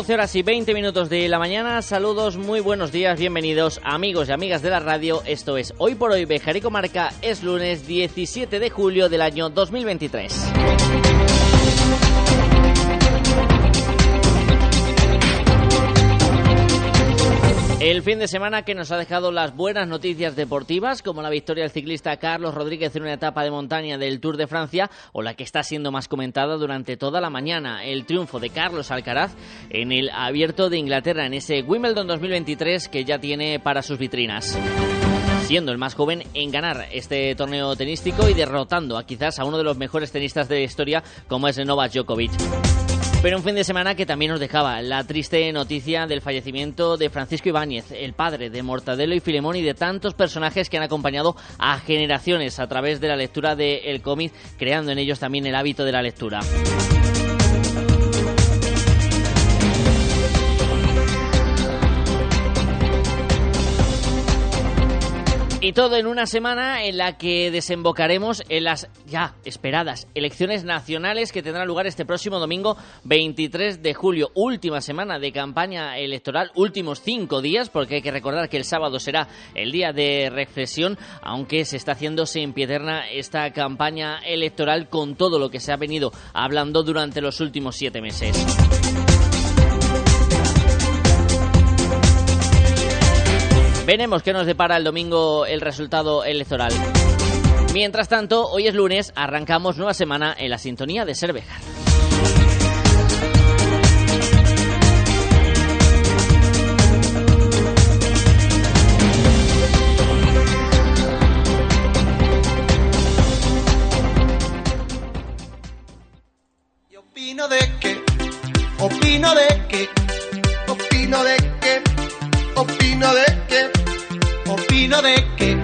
12 horas y 20 minutos de la mañana. Saludos, muy buenos días, bienvenidos amigos y amigas de la radio. Esto es Hoy por Hoy Bejarico Marca. Es lunes 17 de julio del año 2023. El fin de semana que nos ha dejado las buenas noticias deportivas, como la victoria del ciclista Carlos Rodríguez en una etapa de montaña del Tour de Francia, o la que está siendo más comentada durante toda la mañana, el triunfo de Carlos Alcaraz en el Abierto de Inglaterra, en ese Wimbledon 2023 que ya tiene para sus vitrinas siendo el más joven en ganar este torneo tenístico y derrotando a quizás a uno de los mejores tenistas de la historia como es Novak Djokovic. Pero un fin de semana que también nos dejaba la triste noticia del fallecimiento de Francisco Ibáñez, el padre de Mortadelo y Filemón y de tantos personajes que han acompañado a generaciones a través de la lectura del cómic, creando en ellos también el hábito de la lectura. Y todo en una semana en la que desembocaremos en las ya esperadas elecciones nacionales que tendrán lugar este próximo domingo 23 de julio. Última semana de campaña electoral, últimos cinco días, porque hay que recordar que el sábado será el día de reflexión, aunque se está haciendo sin piederna esta campaña electoral con todo lo que se ha venido hablando durante los últimos siete meses. Veremos qué nos depara el domingo el resultado electoral. Mientras tanto, hoy es lunes, arrancamos nueva semana en la sintonía de Cervejar. opino de que, opino de que, opino de que, opino de que opino de que,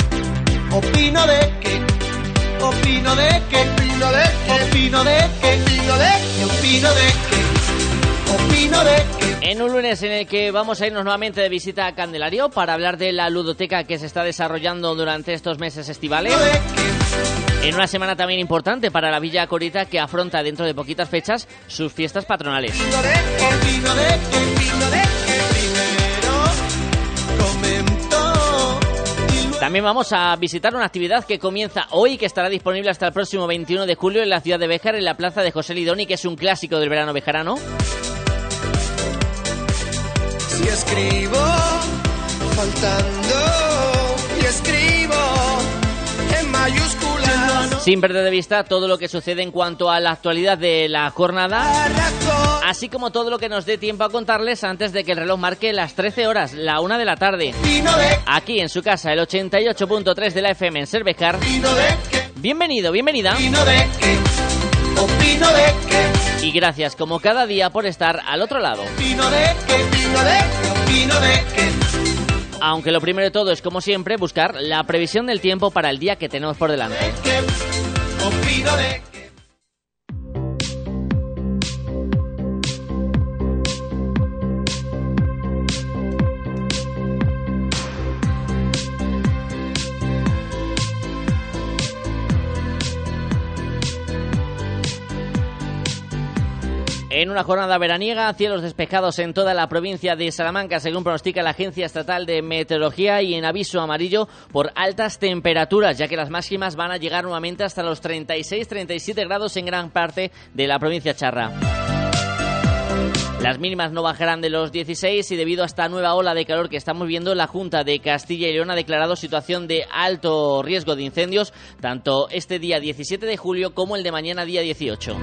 opino de que, opino de que, opino de que, opino de que, opino de que, opino de que, opino de que. En un lunes en el que vamos a irnos nuevamente de visita a Candelario para hablar de la ludoteca que se está desarrollando durante estos meses estivales. En una semana también importante para la Villa Corita que afronta dentro de poquitas fechas sus fiestas patronales. También vamos a visitar una actividad que comienza hoy y que estará disponible hasta el próximo 21 de julio en la ciudad de Béjar, en la plaza de José Lidoni, que es un clásico del verano bejarano. Sin perder de vista todo lo que sucede en cuanto a la actualidad de la jornada, así como todo lo que nos dé tiempo a contarles antes de que el reloj marque las 13 horas, la 1 de la tarde. Aquí en su casa, el 88.3 de la FM en Cervejar. Bienvenido, bienvenida. Y gracias como cada día por estar al otro lado. Aunque lo primero de todo es, como siempre, buscar la previsión del tiempo para el día que tenemos por delante. Que En una jornada veraniega, cielos despejados en toda la provincia de Salamanca, según pronostica la Agencia Estatal de Meteorología, y en aviso amarillo por altas temperaturas, ya que las máximas van a llegar nuevamente hasta los 36-37 grados en gran parte de la provincia charra. Las mínimas no bajarán de los 16 y debido a esta nueva ola de calor que estamos viendo, la Junta de Castilla y León ha declarado situación de alto riesgo de incendios tanto este día 17 de julio como el de mañana día 18.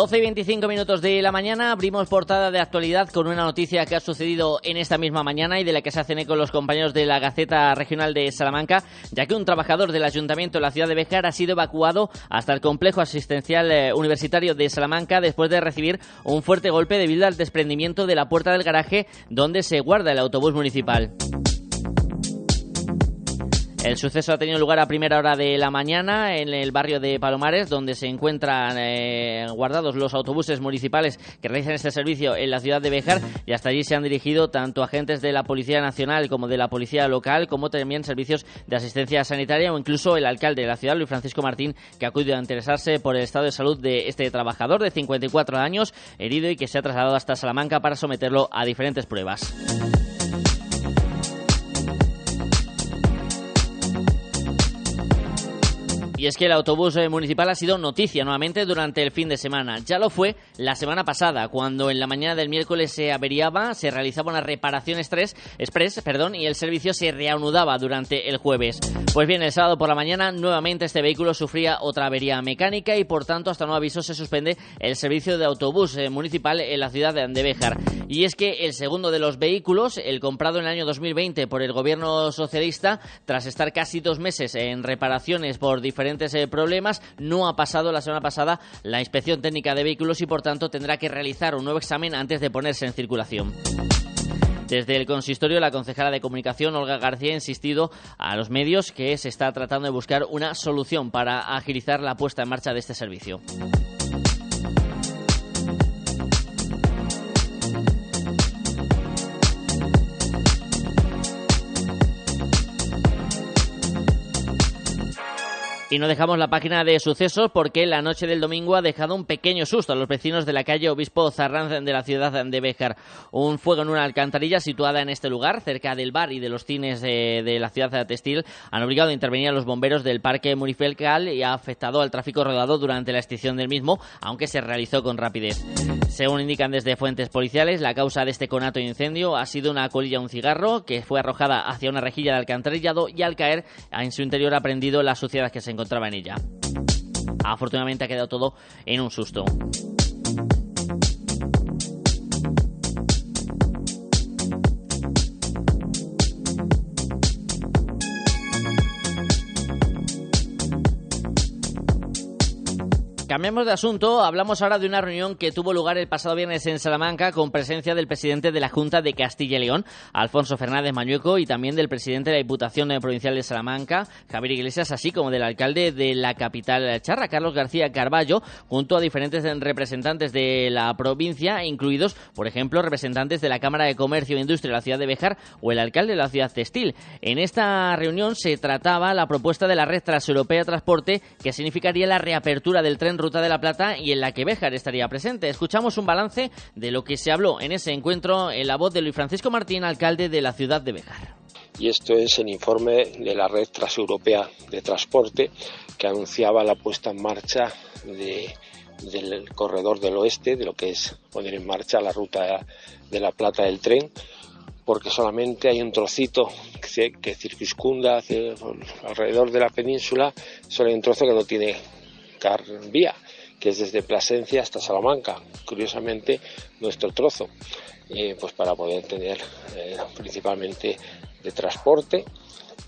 12 y 25 minutos de la mañana abrimos portada de actualidad con una noticia que ha sucedido en esta misma mañana y de la que se hacen eco los compañeros de la Gaceta Regional de Salamanca, ya que un trabajador del Ayuntamiento de la ciudad de Bejar ha sido evacuado hasta el complejo asistencial eh, universitario de Salamanca después de recibir un fuerte golpe debido al desprendimiento de la puerta del garaje donde se guarda el autobús municipal. El suceso ha tenido lugar a primera hora de la mañana en el barrio de Palomares, donde se encuentran eh, guardados los autobuses municipales que realizan este servicio en la ciudad de Bejar y hasta allí se han dirigido tanto agentes de la Policía Nacional como de la Policía Local, como también servicios de asistencia sanitaria o incluso el alcalde de la ciudad, Luis Francisco Martín, que ha acudido a interesarse por el estado de salud de este trabajador de 54 años, herido y que se ha trasladado hasta Salamanca para someterlo a diferentes pruebas. Y es que el autobús eh, municipal ha sido noticia nuevamente durante el fin de semana. Ya lo fue la semana pasada, cuando en la mañana del miércoles se averiaba, se realizaba una reparación express, express perdón, y el servicio se reanudaba durante el jueves. Pues bien, el sábado por la mañana nuevamente este vehículo sufría otra avería mecánica y por tanto hasta nuevo aviso se suspende el servicio de autobús eh, municipal en la ciudad de Andebejar. Y es que el segundo de los vehículos, el comprado en el año 2020 por el gobierno socialista, tras estar casi dos meses en reparaciones por diferentes eh, problemas. No ha pasado la semana pasada la inspección técnica de vehículos y por tanto tendrá que realizar un nuevo examen antes de ponerse en circulación. Desde el consistorio, la concejala de comunicación, Olga García, ha insistido a los medios que se está tratando de buscar una solución para agilizar la puesta en marcha de este servicio. Y no dejamos la página de sucesos porque la noche del domingo ha dejado un pequeño susto a los vecinos de la calle Obispo Zarranz de la ciudad de Béjar. Un fuego en una alcantarilla situada en este lugar, cerca del bar y de los cines de, la ciudad de textil, han obligado a intervenir a los bomberos del parque Murifelcal y ha afectado al tráfico rodado durante la extinción del mismo, aunque se realizó con rapidez. Según indican desde fuentes policiales, la causa de este conato de incendio ha sido una colilla un cigarro que fue arrojada hacia una rejilla de alcantarillado y al caer en su interior ha prendido la suciedad que se encontraba encontraba en ella. Afortunadamente ha quedado todo en un susto. Cambiamos de asunto, hablamos ahora de una reunión que tuvo lugar el pasado viernes en Salamanca con presencia del presidente de la Junta de Castilla y León, Alfonso Fernández Mañueco, y también del presidente de la Diputación Provincial de Salamanca, Javier Iglesias, así como del alcalde de la capital charra, Carlos García Carballo, junto a diferentes representantes de la provincia, incluidos, por ejemplo, representantes de la Cámara de Comercio e Industria de la ciudad de Bejar o el alcalde de la ciudad textil. En esta reunión se trataba la propuesta de la red transeuropea de transporte que significaría la reapertura del tren Ruta de la Plata y en la que Béjar estaría presente. Escuchamos un balance de lo que se habló en ese encuentro en la voz de Luis Francisco Martín, alcalde de la ciudad de Béjar. Y esto es el informe de la red transeuropea de transporte que anunciaba la puesta en marcha del corredor del oeste, de lo que es poner en marcha la ruta de la Plata del tren, porque solamente hay un trocito que, circunscunda alrededor de la península, solo hay un trozo que no tiene vía, que es desde Plasencia hasta Salamanca. Curiosamente, nuestro trozo, eh, pues para poder tener eh, principalmente de transporte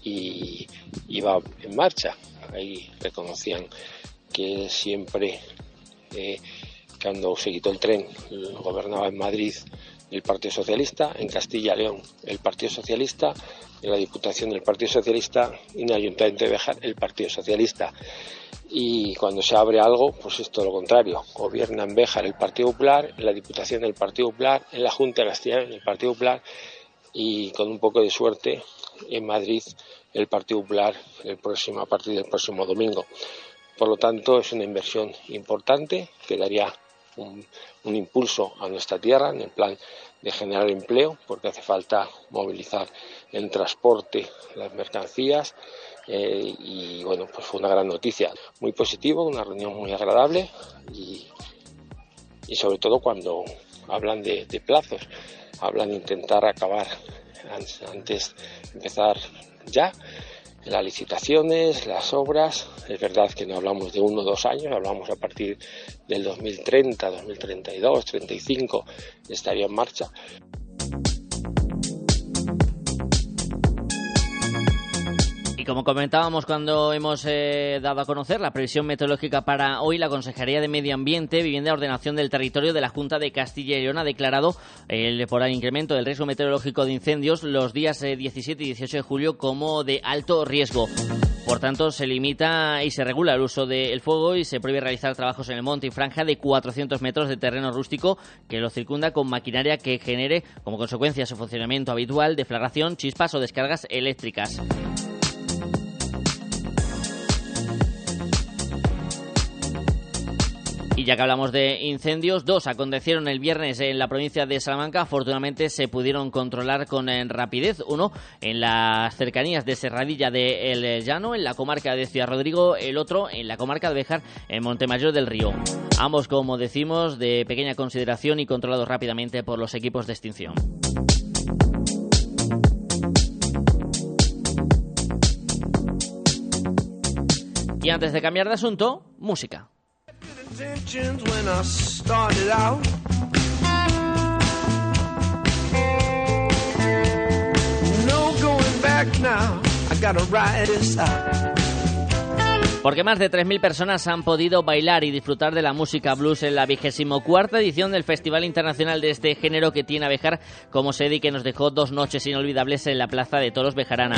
y, iba en marcha. Ahí reconocían que siempre, eh, cuando se quitó el tren, gobernaba en Madrid el Partido Socialista, en Castilla y León el Partido Socialista, en la Diputación del Partido Socialista y en el Ayuntamiento de Bejar el Partido Socialista y cuando se abre algo, pues es todo lo contrario. Gobierna en Béjar el Partido Popular, en la Diputación del Partido Popular, en la Junta de Castilla el Partido Popular y con un poco de suerte en Madrid el Partido Popular el próximo, a partir del próximo domingo. Por lo tanto, es una inversión importante que daría un, un impulso a nuestra tierra en el plan de generar empleo, porque hace falta movilizar el transporte, las mercancías, eh, y bueno, pues fue una gran noticia, muy positivo, una reunión muy agradable y, sobre todo cuando hablan de, plazos, hablan de intentar acabar antes de empezar ya las licitaciones, las obras. Es verdad que no hablamos de uno o dos años, hablamos a partir del 2030, 2032, 35, estaría en marcha. Y como comentábamos cuando hemos eh, dado a conocer la previsión meteorológica para hoy, la Consejería de Medio Ambiente, Vivienda y Ordenación del Territorio de la Junta de Castilla y León ha declarado el, por el incremento del riesgo meteorológico de incendios los días 17 eh, y 18 de julio como de alto riesgo. Por tanto, se limita y se regula el uso del fuego y se prohíbe realizar trabajos en el monte y franja de 400 metros de terreno rústico que lo circunda con maquinaria que genere como consecuencia su funcionamiento habitual, deflagración, chispas o descargas eléctricas. Y ya que hablamos de incendios, dos acontecieron el viernes en la provincia de Salamanca. Afortunadamente se pudieron controlar con eh, rapidez. Uno en las cercanías de Serradilla de El Llano, en la comarca de Ciudad Rodrigo. El otro en la comarca de Bejar, en Montemayor del Río. Ambos, como decimos, de pequeña consideración y controlados rápidamente por los equipos de extinción. Y antes de cambiar de asunto, música. Porque más de 3.000 personas han podido bailar y disfrutar de la música blues en la vigésimo cuarta edición del Festival Internacional de este género que tiene Bejar como sede y que nos dejó dos noches inolvidables en la Plaza de Toros Bejarana.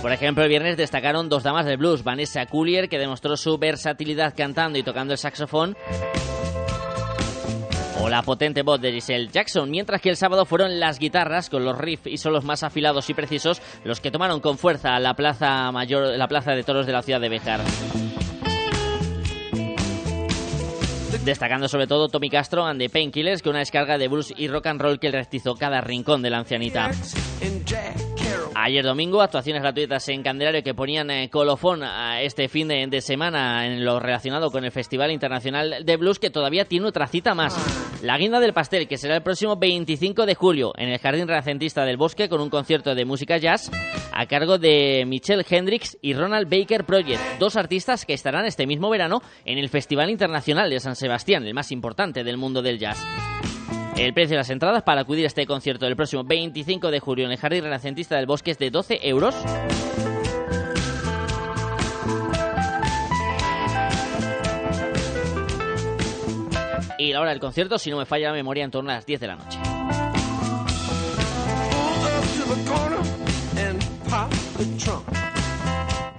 Por ejemplo, el viernes destacaron dos damas del blues, Vanessa Coolier, que demostró su versatilidad cantando y tocando el saxofón, o la potente voz de Giselle Jackson, mientras que el sábado fueron las guitarras con los riffs y solos más afilados y precisos los que tomaron con fuerza la plaza mayor, la plaza de toros de la ciudad de Bejar. Destacando sobre todo Tommy Castro and the Painkillers, que una descarga de blues y rock and roll que rectizó cada rincón de la ancianita. Ayer domingo, actuaciones gratuitas en Candelario que ponían eh, colofón a este fin de, semana en lo relacionado con el Festival Internacional de Blues, que todavía tiene otra cita más. La guinda del pastel, que será el próximo 25 de julio en el Jardín Renacentista del Bosque con un concierto de música jazz a cargo de Michelle Hendricks y Ronald Baker Project, dos artistas que estarán este mismo verano en el Festival Internacional de San Sebastián, el más importante del mundo del jazz. El precio de las entradas para acudir a este concierto del próximo 25 de julio en el Jardín Renacentista del Bosque es de 12 euros. Y la hora del concierto, si no me falla la memoria, en torno a las 10 de la noche.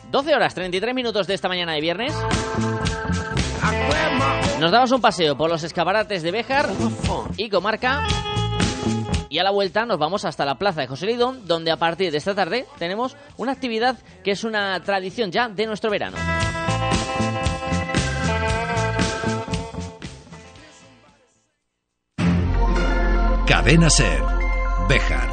...12 horas 33 minutos de esta mañana de viernes... Nos damos un paseo por los escaparates de Béjar y comarca. Y a la vuelta nos vamos hasta la plaza de José Lidón, donde a partir de esta tarde tenemos una actividad que es una tradición ya de nuestro verano. Cadena Ser, Béjar.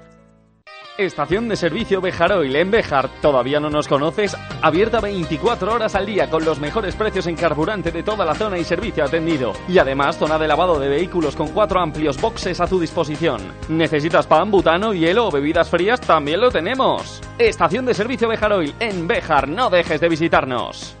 Estación de servicio Bejaroil en Bejar. ¿Todavía no nos conoces? Abierta 24 horas al día con los mejores precios en carburante de toda la zona y servicio atendido. Y además zona de lavado de vehículos con cuatro amplios boxes a tu disposición. ¿Necesitas pan, butano, hielo o bebidas frías? También lo tenemos. Estación de servicio Bejaroil en Bejar. No dejes de visitarnos.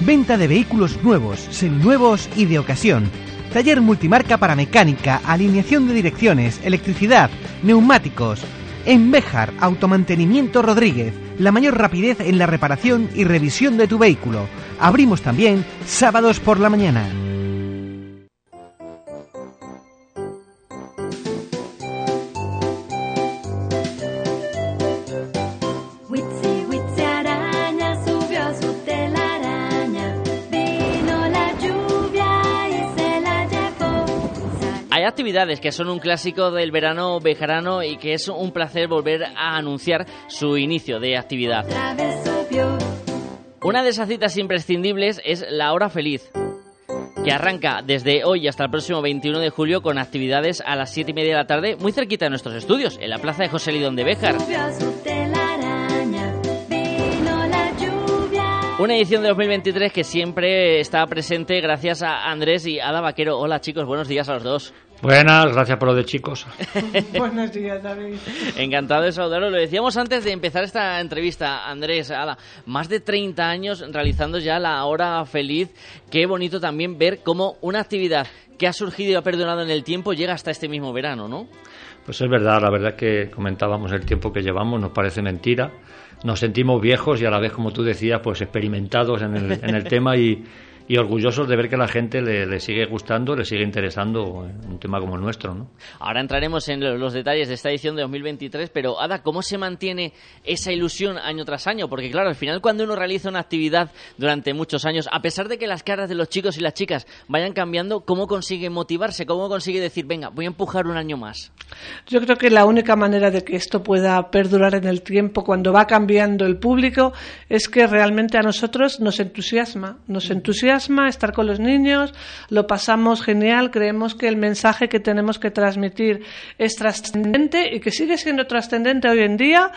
Venta de vehículos nuevos, seminuevos y de ocasión Taller multimarca para mecánica, alineación de direcciones, electricidad, neumáticos. En Béjar, Automantenimiento Rodríguez, la mayor rapidez en la reparación y revisión de tu vehículo. Abrimos también sábados por la mañana. Actividades que son un clásico del verano bejarano y que es un placer volver a anunciar su inicio de actividad. Una de esas citas imprescindibles es la hora feliz, que arranca desde hoy hasta el próximo 21 de julio con actividades a las 7 y media de la tarde muy cerquita de nuestros estudios, en la plaza de José Lidón de Béjar. Una edición de 2023 que siempre está presente gracias a Andrés y Ada Vaquero. Hola chicos, buenos días a los dos. Buenas, gracias por lo de chicos. Buenos días, David. Encantado de saludaros. Lo decíamos antes de empezar esta entrevista, Andrés, Ada, más de 30 años realizando ya la hora feliz. Qué bonito también ver cómo una actividad que ha surgido y ha perdurado en el tiempo llega hasta este mismo verano, ¿no? Pues es verdad, la verdad es que comentábamos el tiempo que llevamos, nos parece mentira. Nos sentimos viejos y a la vez, como tú decías, pues experimentados en el, en el tema y, y orgullosos de ver que a la gente le, le sigue gustando, le sigue interesando un tema como el nuestro, ¿no? Ahora entraremos en lo- los detalles de esta edición de 2023, pero Ada, ¿cómo se mantiene esa ilusión año tras año? Porque claro, al final cuando uno realiza una actividad durante muchos años, a pesar de que las caras de los chicos y las chicas vayan cambiando, ¿cómo consigue motivarse? ¿Cómo consigue decir, venga, voy a empujar un año más? Yo creo que la única manera de que esto pueda perdurar en el tiempo, cuando va cambiando el público, es que realmente a nosotros nos entusiasma. Nos entusiasma estar con los niños, lo pasamos genial, creemos que el mensaje que tenemos que transmitir es trascendente y que sigue siendo trascendente hoy en día.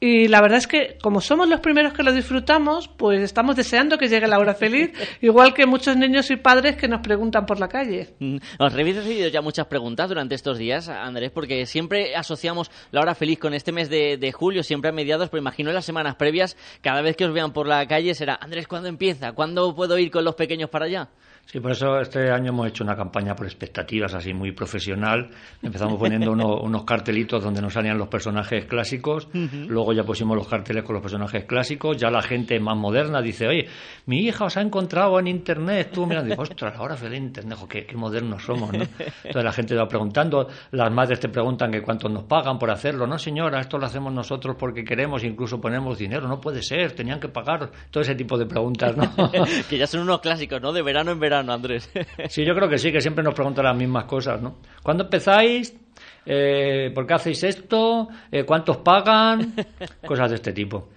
Y la verdad es que, como somos los primeros que lo disfrutamos, pues estamos deseando que llegue la hora feliz, igual que muchos niños y padres que nos preguntan por la calle. Mm, Os habéis recibido ya muchas preguntas durante estos días, Andrés, porque siempre asociamos la hora feliz con este mes de, de julio, siempre a mediados, pero imagino en las semanas previas, cada vez que os vean por la calle será, Andrés, ¿cuándo empieza? ¿Cuándo puedo ir con los pequeños para allá? Sí, por eso este año hemos hecho una campaña por expectativas así muy profesional. Empezamos poniendo uno- unos cartelitos donde nos salían los personajes clásicos, luego ya pusimos los carteles con los personajes clásicos, ya la gente más moderna dice, oye, mi hija os ha encontrado en internet, tú mirando, y digo, ostras, ahora fue de internet, jo, qué, qué modernos somos, ¿no? Entonces la gente va preguntando, las madres te preguntan que cuánto nos pagan por hacerlo, no señora, esto lo hacemos nosotros porque queremos, incluso ponemos dinero, no puede ser, tenían que pagar, todo ese tipo de preguntas, ¿no? que ya son unos clásicos, ¿no? De verano en verano, Andrés. Sí, yo creo que sí, que siempre nos preguntan las mismas cosas, ¿no? ¿Cuándo empezáis? Eh, ¿Por qué hacéis esto? Eh, ¿Cuántos pagan? Cosas de este tipo.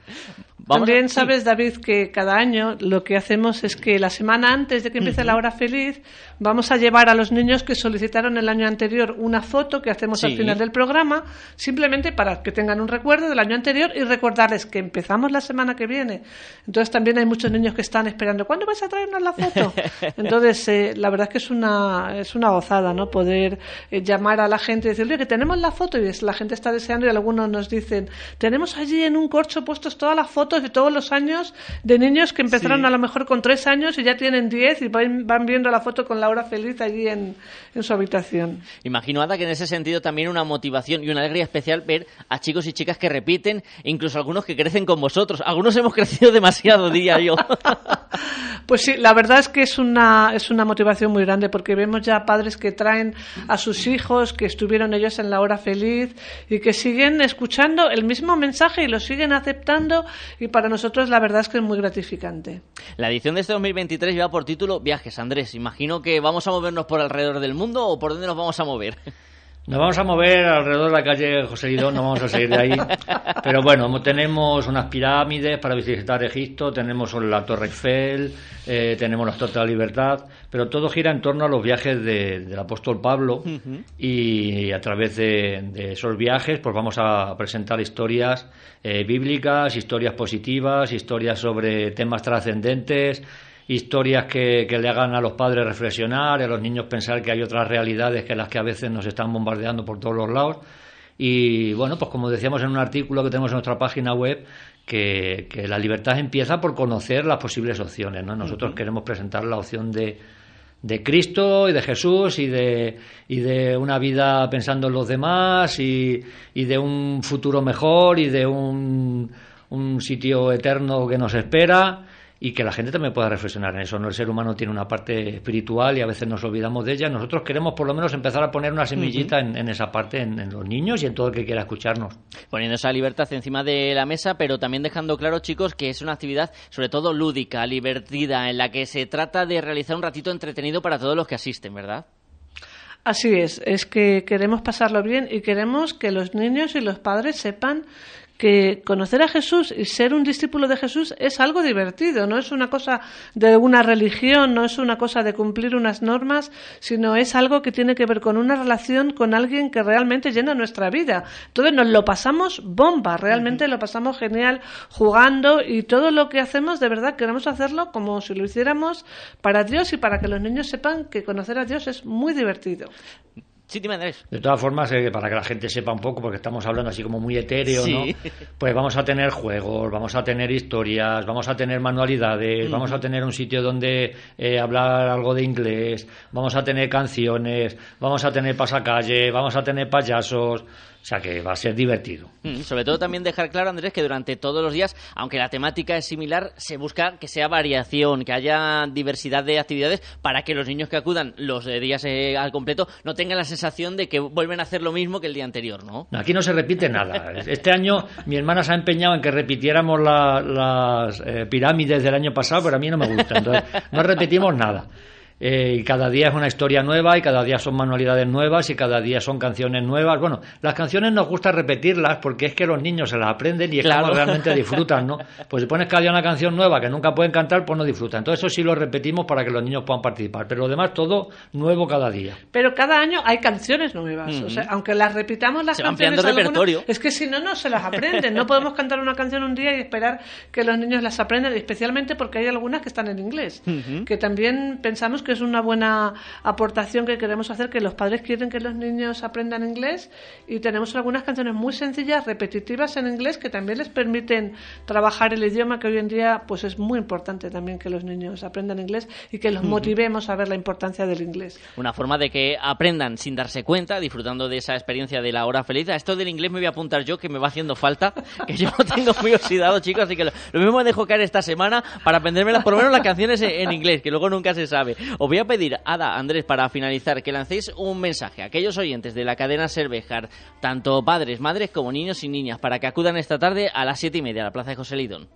También sabes, David, que cada año lo que hacemos es que la semana antes de que empiece la hora feliz vamos a llevar a los niños que solicitaron el año anterior una foto que hacemos al final del programa, simplemente para que tengan un recuerdo del año anterior y recordarles que empezamos la semana que viene. Entonces también hay muchos niños que están esperando, ¿cuándo vais a traernos la foto? Entonces, eh, la verdad es que es una, es una gozada, ¿no? Poder eh, llamar a la gente y decirle que tenemos la foto y es- la gente está deseando y algunos nos dicen, tenemos allí en un corcho puestos todas las fotos de todos los años de niños que empezaron Sí. a lo mejor con tres años y ya tienen diez y van, van viendo la foto con la hora feliz allí en, en su habitación. Imagino, Ada, que en ese sentido también una motivación y una alegría especial ver a chicos y chicas que repiten, incluso algunos que crecen con vosotros. Algunos hemos crecido demasiado, diría yo. Pues sí, la verdad es que es una, es una motivación muy grande porque vemos ya padres que traen a sus hijos, que estuvieron ellos en la hora feliz y que siguen escuchando el mismo mensaje y lo siguen aceptando y para nosotros la verdad es que es muy gratificante. La edición de este 2023 lleva por título Viajes, Andrés. Imagino que vamos a movernos por alrededor del mundo o por dónde nos vamos a mover. Nos vamos a mover alrededor de la calle José Lidón, no vamos a salir de ahí. Pero bueno, tenemos unas pirámides para visitar Egipto, tenemos la Torre Eiffel, eh, tenemos la Estatua de la Libertad, pero todo gira en torno a los viajes de- del apóstol Pablo y a través de, de esos viajes pues vamos a presentar historias eh, bíblicas, historias positivas, historias sobre temas trascendentes, historias que, que le hagan a los padres reflexionar, y a los niños pensar que hay otras realidades que las que a veces nos están bombardeando por todos los lados. Y bueno, pues como decíamos en un artículo que tenemos en nuestra página web, que, que la libertad empieza por conocer las posibles opciones. ¿no? Nosotros queremos presentar la opción de, de Cristo y de Jesús y de, y de una vida pensando en los demás y, y de un futuro mejor y de un, un sitio eterno que nos espera y que la gente también pueda reflexionar en eso. ¿no? El ser humano tiene una parte espiritual y a veces nos olvidamos de ella. Nosotros queremos por lo menos empezar a poner una semillita en, en, esa parte, en, en, los niños y en todo el que quiera escucharnos. Poniendo esa libertad encima de la mesa, pero también dejando claro, chicos, que es una actividad sobre todo lúdica, divertida, en la que se trata de realizar un ratito entretenido para todos los que asisten, ¿verdad? Así es, es que queremos pasarlo bien y queremos que los niños y los padres sepan que conocer a Jesús y ser un discípulo de Jesús es algo divertido, no es una cosa de una religión, no es una cosa de cumplir unas normas, sino es algo que tiene que ver con una relación con alguien que realmente llena nuestra vida. Entonces nos lo pasamos bomba, realmente lo pasamos genial jugando y todo lo que hacemos de verdad queremos hacerlo como si lo hiciéramos para Dios y para que los niños sepan que conocer a Dios es muy divertido. Sí, dime, Andrés. De todas formas, eh, para que la gente sepa un poco, porque estamos hablando así como muy etéreo, sí. ¿no? Pues vamos a tener juegos, vamos a tener historias, vamos a tener manualidades, vamos a tener un sitio donde eh, hablar algo de inglés, vamos a tener canciones, vamos a tener pasacalle, vamos a tener payasos. O sea que va a ser divertido. Mm, sobre todo también dejar claro, Andrés, que durante todos los días, aunque la temática es similar, se busca que sea variación, que haya diversidad de actividades para que los niños que acudan los días eh, al completo no tengan la sensación de que vuelven a hacer lo mismo que el día anterior, ¿no? Aquí no se repite nada. Este año mi hermana se ha empeñado en que repitiéramos la, las eh, pirámides del año pasado, pero a mí no me gusta. Entonces, no repetimos nada. Eh, y cada día es una historia nueva y cada día son manualidades nuevas y cada día son canciones nuevas. Bueno, las canciones nos gusta repetirlas porque es que los niños se las aprenden y es claro. como realmente disfrutan, ¿no? Pues si pones cada día una canción nueva que nunca pueden cantar, pues no disfrutan. Entonces eso sí lo repetimos para que los niños puedan participar. Pero lo demás todo nuevo cada día. Pero cada año hay canciones nuevas. Mm -hmm. O sea, aunque las repitamos las se canciones repertorio. es que si no, no se las aprenden. No podemos cantar una canción un día y esperar que los niños las aprendan, especialmente porque hay algunas que están en inglés. Mm -hmm. Que también pensamos que es una buena aportación que queremos hacer, que los padres quieren que los niños aprendan inglés y tenemos algunas canciones muy sencillas, repetitivas en inglés, que también les permiten trabajar el idioma, que hoy en día pues es muy importante también que los niños aprendan inglés y que los motivemos a ver la importancia del inglés. Una forma de que aprendan sin darse cuenta, disfrutando de esa experiencia de la hora feliz. A esto del inglés me voy a apuntar yo, que me va haciendo falta, que yo lo tengo muy oxidado, chicos, así que lo, lo mismo me dejo caer esta semana para aprenderme por lo menos las canciones en, en inglés, que luego nunca se sabe. Os voy a pedir, Ada, Andrés, para finalizar, que lancéis un mensaje a aquellos oyentes de la cadena Cervejar, tanto padres, madres como niños y niñas, para que acudan esta tarde a las siete y media a la Plaza de José Lidón.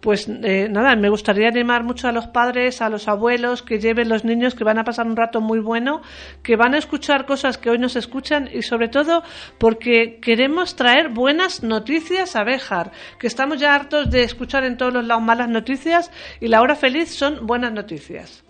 Pues eh, nada, me gustaría animar mucho a los padres, a los abuelos, que lleven los niños, que van a pasar un rato muy bueno, que van a escuchar cosas que hoy no se escuchan y sobre todo porque queremos traer buenas noticias a Béjar, que estamos ya hartos de escuchar en todos los lados malas noticias y la hora feliz son buenas noticias.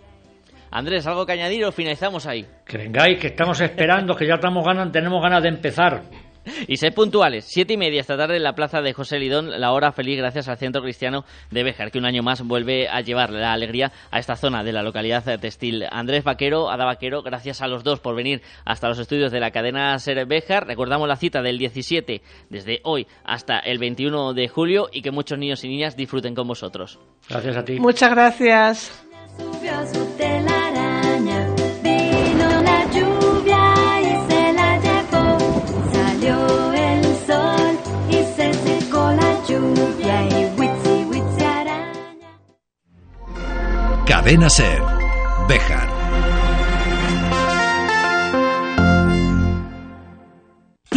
Andrés, ¿algo que añadir o finalizamos ahí? Que vengáis, que estamos esperando, que ya estamos ganas, tenemos ganas de empezar. Y sed puntuales, siete y media esta tarde en la plaza de José Lidón, la hora feliz gracias al Centro Cristiano de Béjar, que un año más vuelve a llevar la alegría a esta zona de la localidad textil. Andrés Vaquero, Ada Vaquero, gracias a los dos por venir hasta los estudios de la cadena Ser Béjar. Recordamos la cita del 17, desde hoy hasta el 21 de julio, y que muchos niños y niñas disfruten con vosotros. Gracias a ti. Muchas gracias. Cadena Ser. Béjar.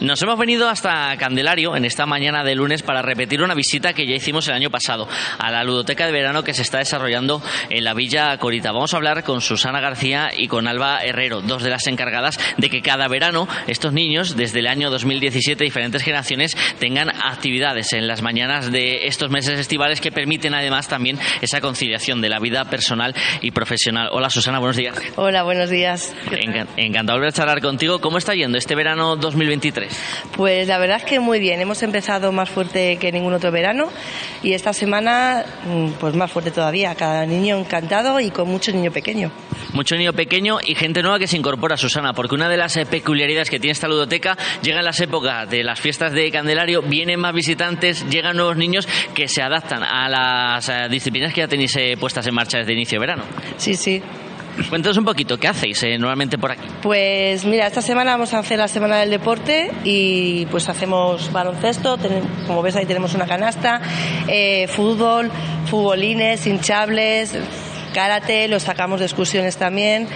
Nos hemos venido hasta Candelario en esta mañana de lunes para repetir una visita que ya hicimos el año pasado a la ludoteca de verano que se está desarrollando en la Villa Corita. Vamos a hablar con Susana García y con Alba Herrero, dos de las encargadas de que cada verano estos niños, desde el año 2017, diferentes generaciones, tengan actividades en las mañanas de estos meses estivales que permiten además también esa conciliación de la vida personal y profesional. Hola Susana, buenos días. Hola, buenos días. Enca- Encantado de charlar contigo. ¿Cómo está yendo este verano 2023? Pues la verdad es que muy bien. Hemos empezado más fuerte que ningún otro verano y esta semana, mm, pues más fuerte todavía. Cada niño encantado y con mucho niño pequeño. Mucho niño pequeño y gente nueva que se incorpora, Susana, porque una de las eh, peculiaridades que tiene esta ludoteca, llegan las épocas de las fiestas de Candelario, vienen más visitantes, llegan nuevos niños que se adaptan a las eh, disciplinas que ya tenéis eh, puestas en marcha desde inicio de verano. Sí, sí. Cuéntanos un poquito, ¿qué hacéis eh, normalmente por aquí? Pues mira, esta semana vamos a hacer la Semana del Deporte y pues hacemos baloncesto, como ves ahí tenemos una canasta, eh, fútbol, futbolines, hinchables, karate, los sacamos de excursiones también.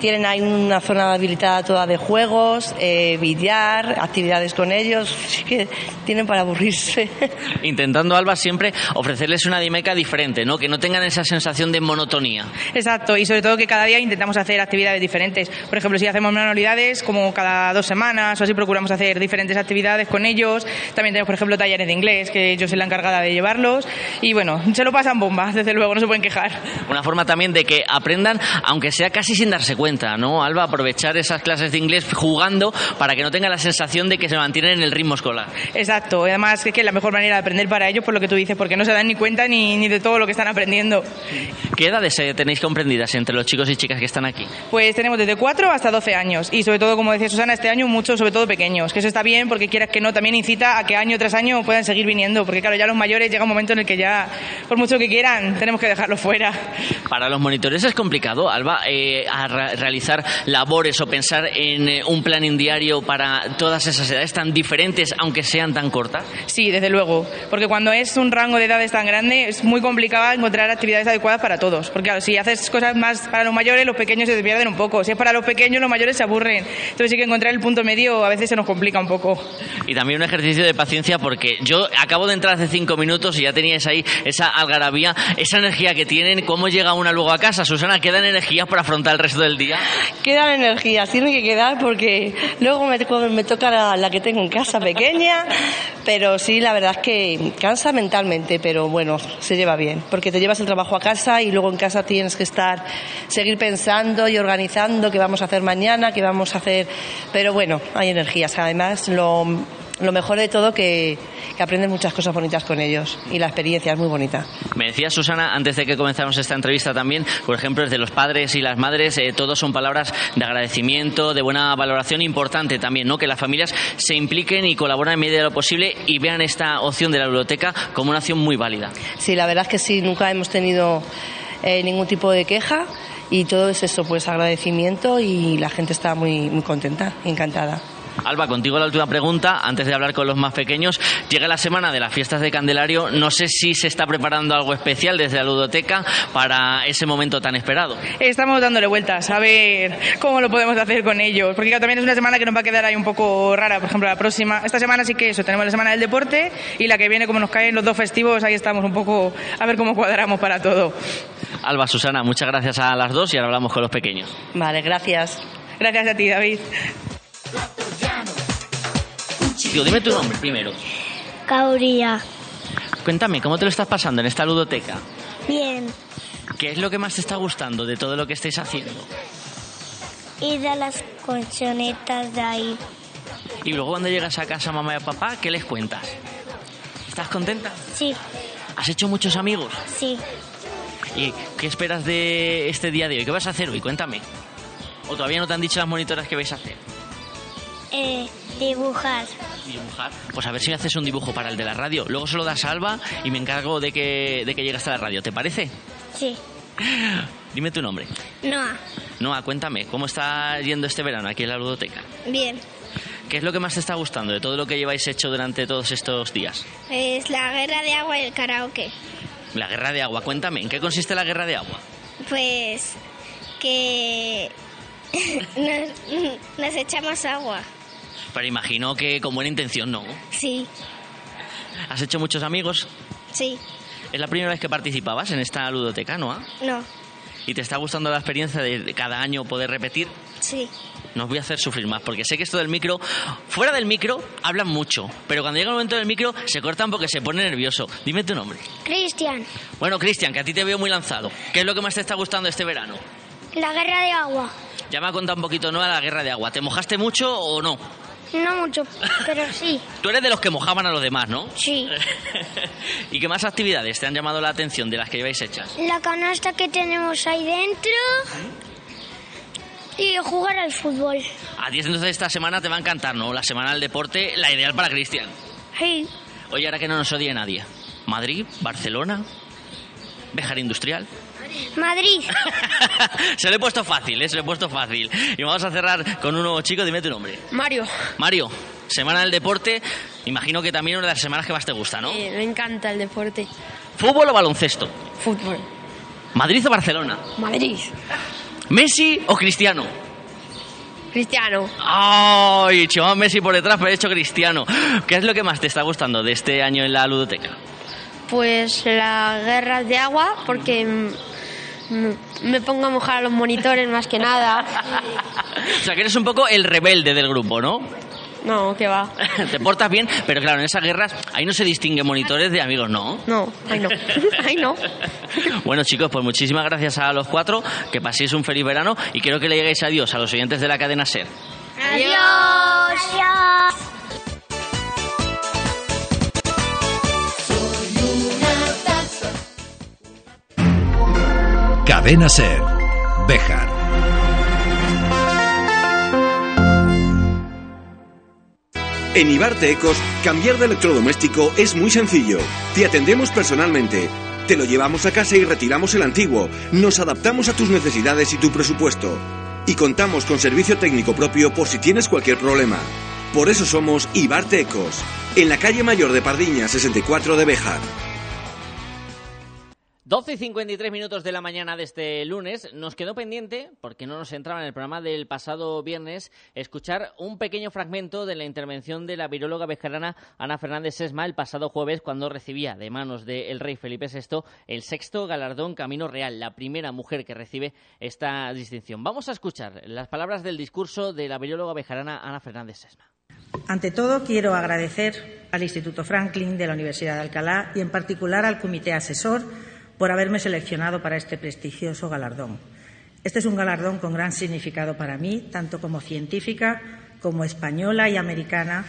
Tienen ahí una zona habilitada toda de juegos, eh, billar, actividades con ellos, Así que tienen para aburrirse. Intentando, Alba, siempre ofrecerles una dimeca diferente, ¿no? Que no tengan esa sensación de monotonía. Exacto, y sobre todo que cada día intentamos hacer actividades diferentes. Por ejemplo, si hacemos manualidades, como cada dos semanas o así, procuramos hacer diferentes actividades con ellos. También tenemos, por ejemplo, talleres de inglés, que yo soy la encargada de llevarlos. Y bueno, se lo pasan bombas, desde luego, no se pueden quejar. Una forma también de que aprendan, aunque sea casi sin darse cuenta, ¿no? Alba, aprovechar esas clases de inglés jugando para que no tengan la sensación de que se mantienen en el ritmo escolar. Exacto, además es que es la mejor manera de aprender para ellos, por lo que tú dices, porque no se dan ni cuenta ni, ni de todo lo que están aprendiendo. ¿Qué edades eh, tenéis comprendidas entre los chicos y chicas que están aquí? Pues tenemos desde 4 hasta 12 años y sobre todo, como decía Susana, este año muchos, sobre todo pequeños, que eso está bien porque quieras que no, también incita a que año tras año puedan seguir viniendo, porque claro, ya los mayores llega un momento en el que ya, por mucho que quieran, tenemos que dejarlos fuera. Para los monitores es complicado, Alba, eh, realizar labores o pensar en eh, un planning diario para todas esas edades tan diferentes, aunque sean tan cortas. Sí, desde luego, porque cuando es un rango de edades tan grande es muy complicado encontrar actividades adecuadas para todos, porque claro, si haces cosas más para los mayores, los pequeños se pierden un poco, si es para los pequeños, los mayores se aburren, entonces sí que encontrar el punto medio a veces se nos complica un poco. Y también un ejercicio de paciencia porque yo acabo de entrar hace cinco minutos y ya teníais ahí esa algarabía, esa energía que tienen. ¿Cómo llega una luego a casa? Susana, ¿quedan energías para afrontar el resto del día? Quedan energías, tienen que quedar porque luego me, to- me toca la, la que tengo en casa pequeña, pero sí, la verdad es que cansa mentalmente, pero bueno, se lleva bien, porque te llevas el trabajo a casa y luego en casa tienes que estar, seguir pensando y organizando qué vamos a hacer mañana, qué vamos a hacer, pero bueno, hay energías, además lo, lo mejor de todo que, que aprendes muchas cosas bonitas con ellos y la experiencia es muy bonita. Me decía Susana, antes de que comenzáramos esta entrevista también, por ejemplo, desde los padres y las madres, eh, todos son palabras de agradecimiento, de buena valoración, importante también, ¿no? Que las familias se impliquen y colaboren en medida de lo posible y vean esta opción de la biblioteca como una opción muy válida. Sí, la verdad es que sí, nunca hemos tenido eh, ningún tipo de queja y todo es eso, pues agradecimiento y la gente está muy, muy contenta, encantada. Alba, contigo la última pregunta, antes de hablar con los más pequeños. Llega la semana de las fiestas de Candelario. No sé si se está preparando algo especial desde la ludoteca para ese momento tan esperado. Estamos dándole vueltas a ver cómo lo podemos hacer con ellos, porque claro, también es una semana que nos va a quedar ahí un poco rara, por ejemplo, la próxima, esta semana sí que eso, tenemos la semana del deporte y la que viene como nos caen los dos festivos, ahí estamos un poco a ver cómo cuadramos para todo. Alba, Susana, muchas gracias a las dos y ahora hablamos con los pequeños. Vale, gracias. Gracias a ti, David. Dime tu nombre primero. Cauría. Cuéntame, ¿cómo te lo estás pasando en esta ludoteca? Bien. ¿Qué es lo que más te está gustando de todo lo que estáis haciendo? y de las colchonetas de ahí. Y luego cuando llegas a casa mamá y papá, ¿qué les cuentas? ¿Estás contenta? Sí, ¿Has hecho muchos amigos? sí. ¿Y qué esperas de este día de hoy? ¿Qué vas a hacer hoy? Cuéntame. ¿O todavía no te han dicho las monitoras que vais a hacer? Eh, dibujar. Dibujar. Pues a ver si haces un dibujo para el de la radio. Luego se lo das a Alba y me encargo de que, de que llegue hasta la radio. ¿Te parece? Sí. Dime tu nombre. Noah. Noa, cuéntame, ¿cómo está yendo este verano aquí en la ludoteca? Bien. ¿Qué es lo que más te está gustando de todo lo que lleváis hecho durante todos estos días? Es la guerra de agua y el karaoke. La guerra de agua, cuéntame, ¿en qué consiste la guerra de agua? Pues que nos, nos echamos agua. Pero imagino que con buena intención, ¿no? Sí, ¿Has hecho muchos amigos? sí, ¿Es la primera vez que participabas en esta ludoteca, Noa? no, ¿Y te está gustando la experiencia de cada año poder repetir? sí. No os voy a hacer sufrir más, porque sé que esto del micro, fuera del micro, hablan mucho, pero cuando llega el momento del micro se cortan porque se pone nervioso. Dime tu nombre. Cristian, Bueno, Cristian, que a ti te veo muy lanzado. ¿Qué es lo que más te está gustando este verano? la guerra de agua. Ya me ha contado un poquito Noa la guerra de agua. ¿Te mojaste mucho o no? No mucho, pero sí, Tú eres de los que mojaban a los demás, ¿no? sí. ¿Y qué más actividades te han llamado la atención de las que lleváis hechas? La canasta que tenemos ahí dentro y jugar al fútbol. A ti entonces esta semana te va a encantar, ¿no? La semana del deporte, la ideal para Cristian. Sí, Oye, ahora que no nos odie nadie. Madrid, Barcelona, Bejar Industrial. Madrid, Se lo he puesto fácil, ¿eh? Se lo he puesto fácil. Y vamos a cerrar con un nuevo chico. Dime tu nombre. Mario. Mario, semana del deporte. Imagino que también una de las semanas que más te gusta, ¿no? Eh, me encanta el deporte. ¿Fútbol o baloncesto? Fútbol. ¿Madrid o Barcelona? Madrid. ¿Messi o Cristiano? Cristiano. ¡Ay! Chivamos Messi por detrás, pero he hecho Cristiano. ¿Qué es lo que más te está gustando de este año en la ludoteca? Pues la guerra de agua, porque me pongo a mojar a los monitores más que nada. O sea, que eres un poco el rebelde del grupo, ¿no? No, que va. Te portas bien, pero claro, en esas guerras ahí no se distinguen monitores de amigos, ¿no? No, ay no. Ay no. Bueno, chicos, pues muchísimas gracias a los cuatro, que paséis un feliz verano y quiero que le lleguéis adiós a los oyentes de la cadena SER. adiós. Cadena Ser. Bejar. En Ibarte Ecos, cambiar de electrodoméstico es muy sencillo. Te atendemos personalmente. Te lo llevamos a casa y retiramos el antiguo. Nos adaptamos a tus necesidades y tu presupuesto. Y contamos con servicio técnico propio por si tienes cualquier problema. Por eso somos Ibarte Ecos, en la calle mayor de Pardiña 64 de Bejar. 12 y 53 minutos de la mañana de este lunes. Nos quedó pendiente, porque no nos entraba en el programa del pasado viernes, escuchar un pequeño fragmento de la intervención de la viróloga bejarana Ana Fernández Sesma el pasado jueves, cuando recibía de manos del rey Felipe VI el sexto galardón Camino Real, la primera mujer que recibe esta distinción. Vamos a escuchar las palabras del discurso de la viróloga bejarana Ana Fernández Sesma. Ante todo, quiero agradecer al Instituto Franklin de la Universidad de Alcalá y, en particular, al Comité Asesor por haberme seleccionado para este prestigioso galardón. Este es un galardón con gran significado para mí, tanto como científica, como española y americana,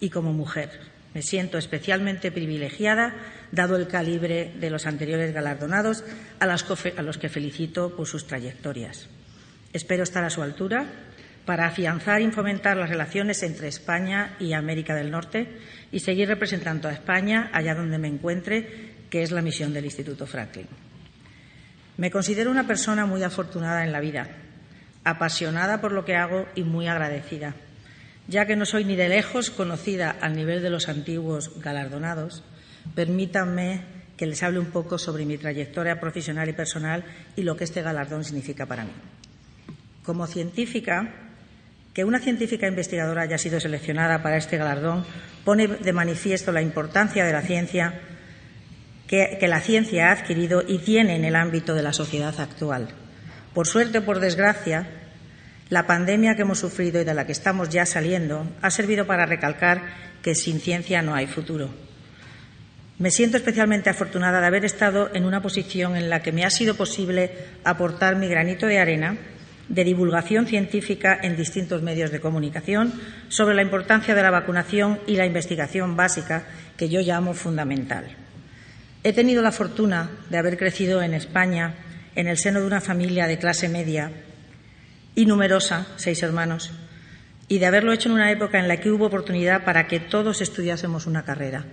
y como mujer. Me siento especialmente privilegiada, dado el calibre de los anteriores galardonados, a, a los que felicito por sus trayectorias. Espero estar a su altura para afianzar y fomentar las relaciones entre España y América del Norte y seguir representando a España allá donde me encuentre, que es la misión del Instituto Franklin. Me considero una persona muy afortunada en la vida, apasionada por lo que hago y muy agradecida, ya que no soy ni de lejos conocida al nivel de los antiguos galardonados. Permítanme que les hable un poco sobre mi trayectoria profesional y personal y lo que este galardón significa para mí. Como científica, que una científica investigadora haya sido seleccionada para este galardón pone de manifiesto la importancia de la ciencia que, la ciencia ha adquirido y tiene en el ámbito de la sociedad actual. Por suerte o por desgracia, la pandemia que hemos sufrido y de la que estamos ya saliendo ha servido para recalcar que sin ciencia no hay futuro. Me siento especialmente afortunada de haber estado en una posición en la que me ha sido posible aportar mi granito de arena de divulgación científica en distintos medios de comunicación sobre la importancia de la vacunación y la investigación básica, que yo llamo fundamental. He tenido la fortuna de haber crecido en España en el seno de una familia de clase media y numerosa, seis hermanos, y de haberlo hecho en una época en la que hubo oportunidad para que todos estudiásemos una carrera.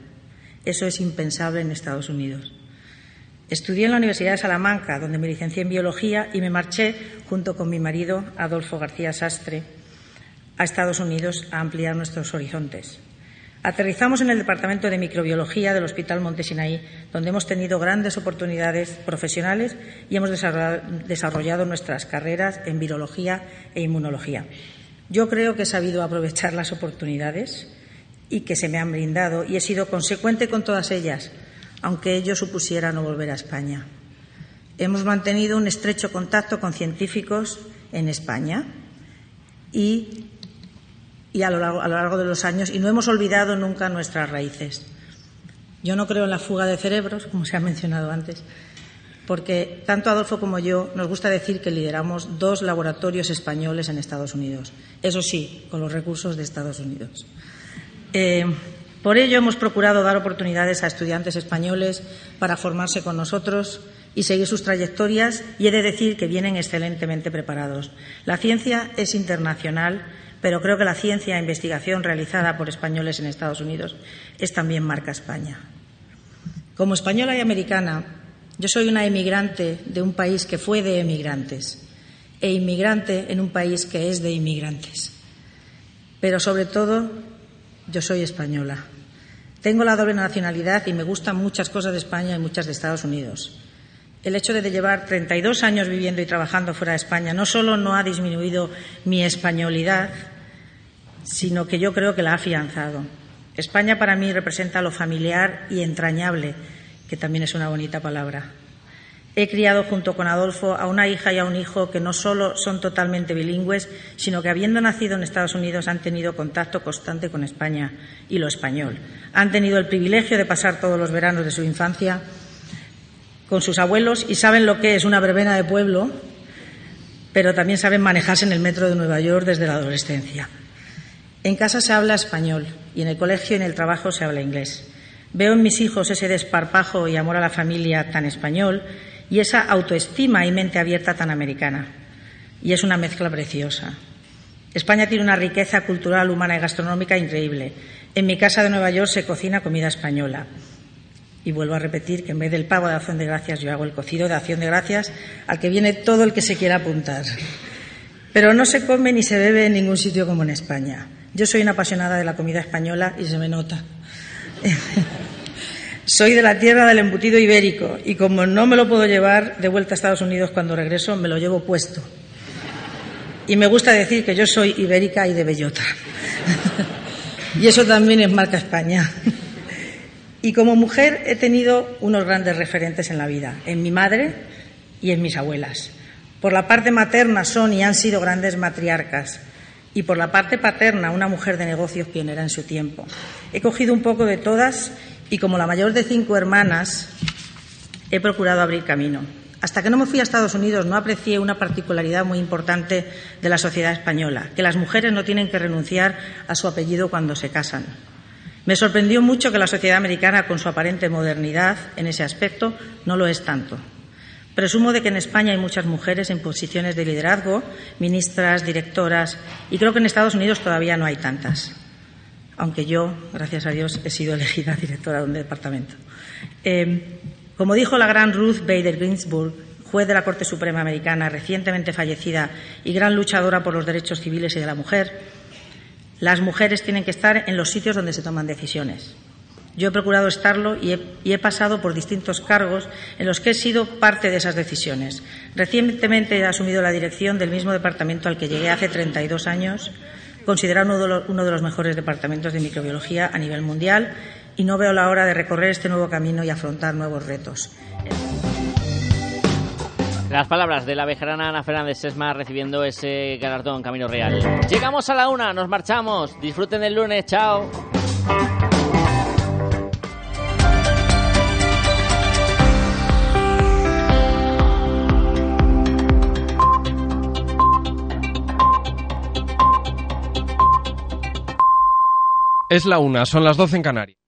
Eso es impensable en Estados Unidos. Estudié en la Universidad de Salamanca, donde me licencié en biología y me marché junto con mi marido, Adolfo García Sastre, a Estados Unidos a ampliar nuestros horizontes. Aterrizamos en el Departamento de Microbiología del Hospital Montesinaí, donde hemos tenido grandes oportunidades profesionales y hemos desarrollado nuestras carreras en virología e inmunología. Yo creo que he sabido aprovechar las oportunidades y que se me han brindado y he sido consecuente con todas ellas, aunque ello supusiera no volver a España. Hemos mantenido un estrecho contacto con científicos en España y, y a, lo largo, de los años y no hemos olvidado nunca nuestras raíces. Yo no creo en la fuga de cerebros, como se ha mencionado antes, porque tanto Adolfo como yo nos gusta decir que lideramos dos laboratorios españoles en Estados Unidos. Eso sí, con los recursos de Estados Unidos. Eh, por ello, hemos procurado dar oportunidades a estudiantes españoles para formarse con nosotros y seguir sus trayectorias, y he de decir que vienen excelentemente preparados. La ciencia es internacional, pero creo que la ciencia e investigación realizada por españoles en Estados Unidos es también marca España. Como española y americana, yo soy una emigrante de un país que fue de emigrantes e inmigrante en un país que es de inmigrantes. Pero sobre todo, yo soy española. Tengo la doble nacionalidad y me gustan muchas cosas de España y muchas de Estados Unidos. El hecho de llevar 32 años viviendo y trabajando fuera de España no solo no ha disminuido mi españolidad, sino que yo creo que la ha afianzado. España para mí representa lo familiar y entrañable, que también es una bonita palabra. He criado junto con Adolfo a una hija y a un hijo que no solo son totalmente bilingües, sino que habiendo nacido en Estados Unidos han tenido contacto constante con España y lo español. Han tenido el privilegio de pasar todos los veranos de su infancia con sus abuelos y saben lo que es una verbena de pueblo, pero también saben manejarse en el metro de Nueva York desde la adolescencia. En casa se habla español y en el colegio y en el trabajo se habla inglés. Veo en mis hijos ese desparpajo y amor a la familia tan español y esa autoestima y mente abierta tan americana. Y es una mezcla preciosa. España tiene una riqueza cultural, humana y gastronómica increíble. En mi casa de Nueva York se cocina comida española. Y vuelvo a repetir que en vez del pago de acción de gracias yo hago el cocido de acción de gracias al que viene todo el que se quiera apuntar. Pero no se come ni se bebe en ningún sitio como en España. Yo soy una apasionada de la comida española y se me nota. Soy de la tierra del embutido ibérico y como no me lo puedo llevar de vuelta a Estados Unidos cuando regreso, me lo llevo puesto. Y me gusta decir que yo soy ibérica y de bellota. y eso también es marca España. y como mujer he tenido unos grandes referentes en la vida, en mi madre y en mis abuelas. Por la parte materna son y han sido grandes matriarcas y por la parte paterna una mujer de negocios pionera en su tiempo. He cogido un poco de todas y como la mayor de cinco hermanas he procurado abrir camino. Hasta que no me fui a Estados Unidos no aprecié una particularidad muy importante de la sociedad española, que las mujeres no tienen que renunciar a su apellido cuando se casan. Me sorprendió mucho que la sociedad americana, con su aparente modernidad en ese aspecto, no lo es tanto. Presumo de que en España hay muchas mujeres en posiciones de liderazgo, ministras, directoras, y creo que en Estados Unidos todavía no hay tantas aunque yo, gracias a Dios, he sido elegida directora de un departamento. Eh, como dijo la gran Ruth Bader Ginsburg, juez de la Corte Suprema Americana, recientemente fallecida y gran luchadora por los derechos civiles y de la mujer, las mujeres tienen que estar en los sitios donde se toman decisiones. Yo he procurado estarlo y he, pasado por distintos cargos en los que he sido parte de esas decisiones. Recientemente he asumido la dirección del mismo departamento al que llegué hace 32 años considerado uno de, los, uno de los mejores departamentos de microbiología a nivel mundial y no veo la hora de recorrer este nuevo camino y afrontar nuevos retos. Las palabras de la vejerana Ana Fernández Sesma recibiendo ese galardón Camino Real. Llegamos a la una, nos marchamos. Disfruten del lunes, chao. Es la una, son las 12 en Canarias.